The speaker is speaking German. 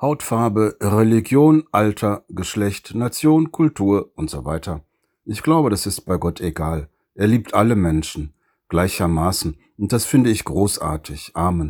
Hautfarbe, Religion, Alter, Geschlecht, Nation, Kultur und so weiter. Ich glaube, das ist bei Gott egal. Er liebt alle Menschen gleichermaßen und das finde ich großartig. Amen.